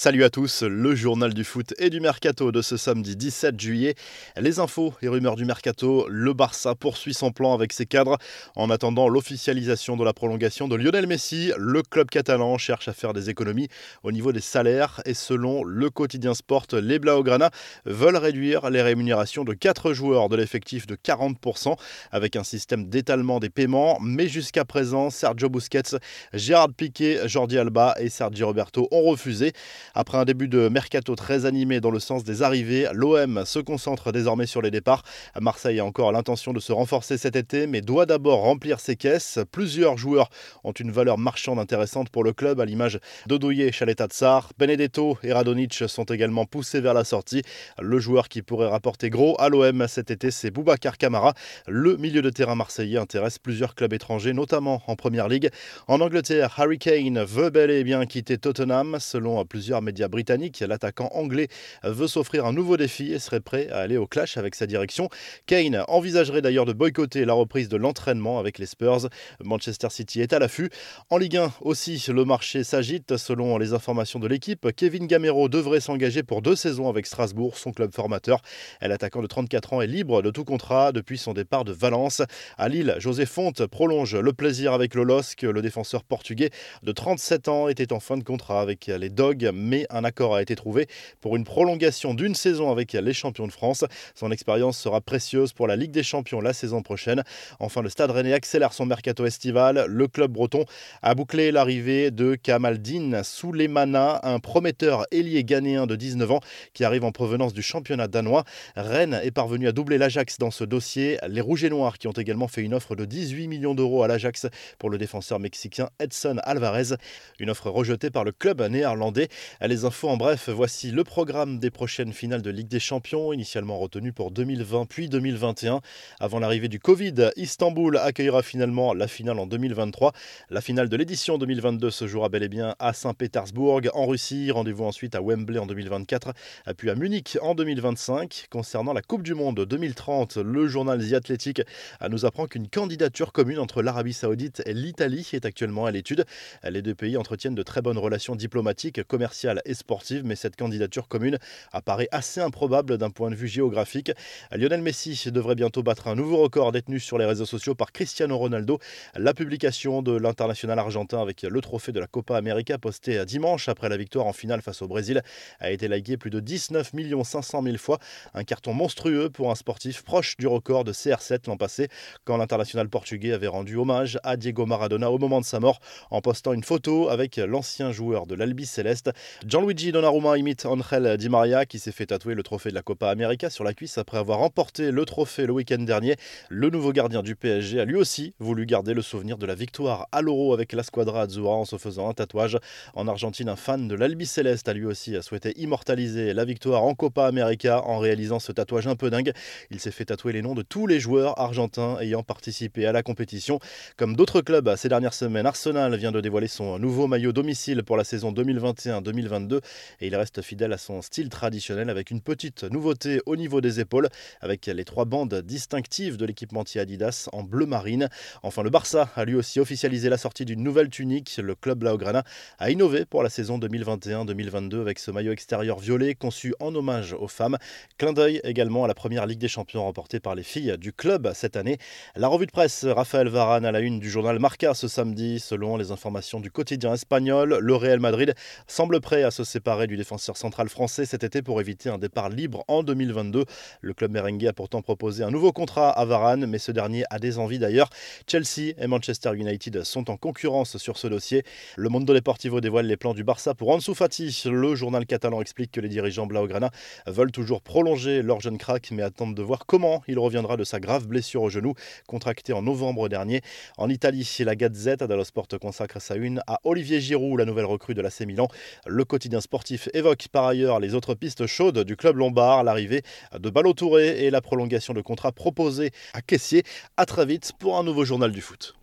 Salut à tous, le journal du foot et du mercato de ce samedi 17 juillet. Les infos et rumeurs du mercato, le Barça poursuit son plan avec ses cadres. En attendant l'officialisation de la prolongation de Lionel Messi, le club catalan cherche à faire des économies au niveau des salaires et selon le quotidien Sport, les Blaugrana veulent réduire les rémunérations de 4 joueurs de l'effectif de 40% avec un système d'étalement des paiements. Mais jusqu'à présent, Sergio Busquets, Gérard Piquet, Jordi Alba et Sergio Roberto ont refusé. Après un début de mercato très animé dans le sens des arrivées, l'OM se concentre désormais sur les départs. Marseille a encore l'intention de se renforcer cet été, mais doit d'abord remplir ses caisses. Plusieurs joueurs ont une valeur marchande intéressante pour le club, à l'image d'Odouye, Chaleta Tsar. Benedetto et Radonic sont également poussés vers la sortie. Le joueur qui pourrait rapporter gros à l'OM cet été, c'est Boubacar Camara. Le milieu de terrain marseillais intéresse plusieurs clubs étrangers, notamment en Première Ligue. En Angleterre, Harry Kane veut bel et bien quitter Tottenham, selon plusieurs médias britanniques, l'attaquant anglais veut s'offrir un nouveau défi et serait prêt à aller au clash avec sa direction. Kane envisagerait d'ailleurs de boycotter la reprise de l'entraînement avec les Spurs. Manchester City est à l'affût. En Ligue 1 aussi, le marché s'agite. Selon les informations de l'équipe, Kevin Gamero devrait s'engager pour deux saisons avec Strasbourg, son club formateur. L'attaquant de 34 ans est libre de tout contrat depuis son départ de Valence. À Lille, José Fonte prolonge le plaisir avec le LOSC. Le défenseur portugais de 37 ans était en fin de contrat avec les Dogs, mais un accord a été trouvé pour une prolongation d'une saison avec les champions de France. Son expérience sera précieuse pour la Ligue des champions la saison prochaine. Enfin, le Stade Rennais accélère son mercato estival. Le club breton a bouclé l'arrivée de Kamaldine Soulemana, un prometteur ailier ghanéen de 19 ans qui arrive en provenance du championnat danois. Rennes est parvenu à doubler l'Ajax dans ce dossier. Les Rouges et Noirs qui ont également fait une offre de 18 millions d'euros à l'Ajax pour le défenseur mexicain Edson Alvarez. Une offre rejetée par le club néerlandais. Les infos en bref, voici le programme des prochaines finales de Ligue des Champions, initialement retenu pour 2020 puis 2021. Avant l'arrivée du Covid, Istanbul accueillera finalement la finale en 2023. La finale de l'édition 2022 se jouera bel et bien à Saint-Pétersbourg, en Russie. Rendez-vous ensuite à Wembley en 2024, puis à Munich en 2025. Concernant la Coupe du Monde 2030, le journal The Athletic nous apprend qu'une candidature commune entre l'Arabie Saoudite et l'Italie est actuellement à l'étude. Les deux pays entretiennent de très bonnes relations diplomatiques, commerciales et sportive, mais cette candidature commune apparaît assez improbable d'un point de vue géographique. Lionel Messi devrait bientôt battre un nouveau record détenu sur les réseaux sociaux par Cristiano Ronaldo. La publication de l'international argentin avec le trophée de la Copa América posté dimanche après la victoire en finale face au Brésil a été liké plus de 19 500 000 fois. Un carton monstrueux pour un sportif proche du record de CR7 l'an passé, quand l'international portugais avait rendu hommage à Diego Maradona au moment de sa mort en postant une photo avec l'ancien joueur de l'Albi Céleste. Gianluigi Donnarumma imite Angel Di Maria qui s'est fait tatouer le trophée de la Copa América sur la cuisse après avoir remporté le trophée le week-end dernier. Le nouveau gardien du PSG a lui aussi voulu garder le souvenir de la victoire à l'Euro avec la Squadra Azzurra en se faisant un tatouage. En Argentine, un fan de l'Albi Céleste a lui aussi souhaité immortaliser la victoire en Copa América en réalisant ce tatouage un peu dingue. Il s'est fait tatouer les noms de tous les joueurs argentins ayant participé à la compétition. Comme d'autres clubs ces dernières semaines, Arsenal vient de dévoiler son nouveau maillot domicile pour la saison 2021-2022 et il reste fidèle à son style traditionnel avec une petite nouveauté au niveau des épaules avec les trois bandes distinctives de l'équipementier Adidas en bleu marine. Enfin, le Barça a lui aussi officialisé la sortie d'une nouvelle tunique. Le club Blaugrana a innové pour la saison 2021-2022 avec ce maillot extérieur violet conçu en hommage aux femmes. Clin d'œil également à la première Ligue des Champions remportée par les filles du club cette année. La revue de presse Raphaël Varane à la une du journal Marca ce samedi. Selon les informations du quotidien espagnol, le Real Madrid semble prêt à se séparer du défenseur central français cet été pour éviter un départ libre en 2022. Le club merengue a pourtant proposé un nouveau contrat à Varane, mais ce dernier a des envies d'ailleurs. Chelsea et Manchester United sont en concurrence sur ce dossier. Le Mondo Deportivo dévoile les plans du Barça pour Ansu Fati. Le journal catalan explique que les dirigeants Blaugrana veulent toujours prolonger leur jeune crack, mais attendent de voir comment il reviendra de sa grave blessure au genou, contractée en novembre dernier. En Italie, la Gazette dello Sport consacre sa une à Olivier Giroud, la nouvelle recrue de l'AC Milan. Le quotidien sportif évoque par ailleurs les autres pistes chaudes du club lombard, l'arrivée de Balotouré et la prolongation de contrat proposé à Caissier. À très vite pour un nouveau journal du foot.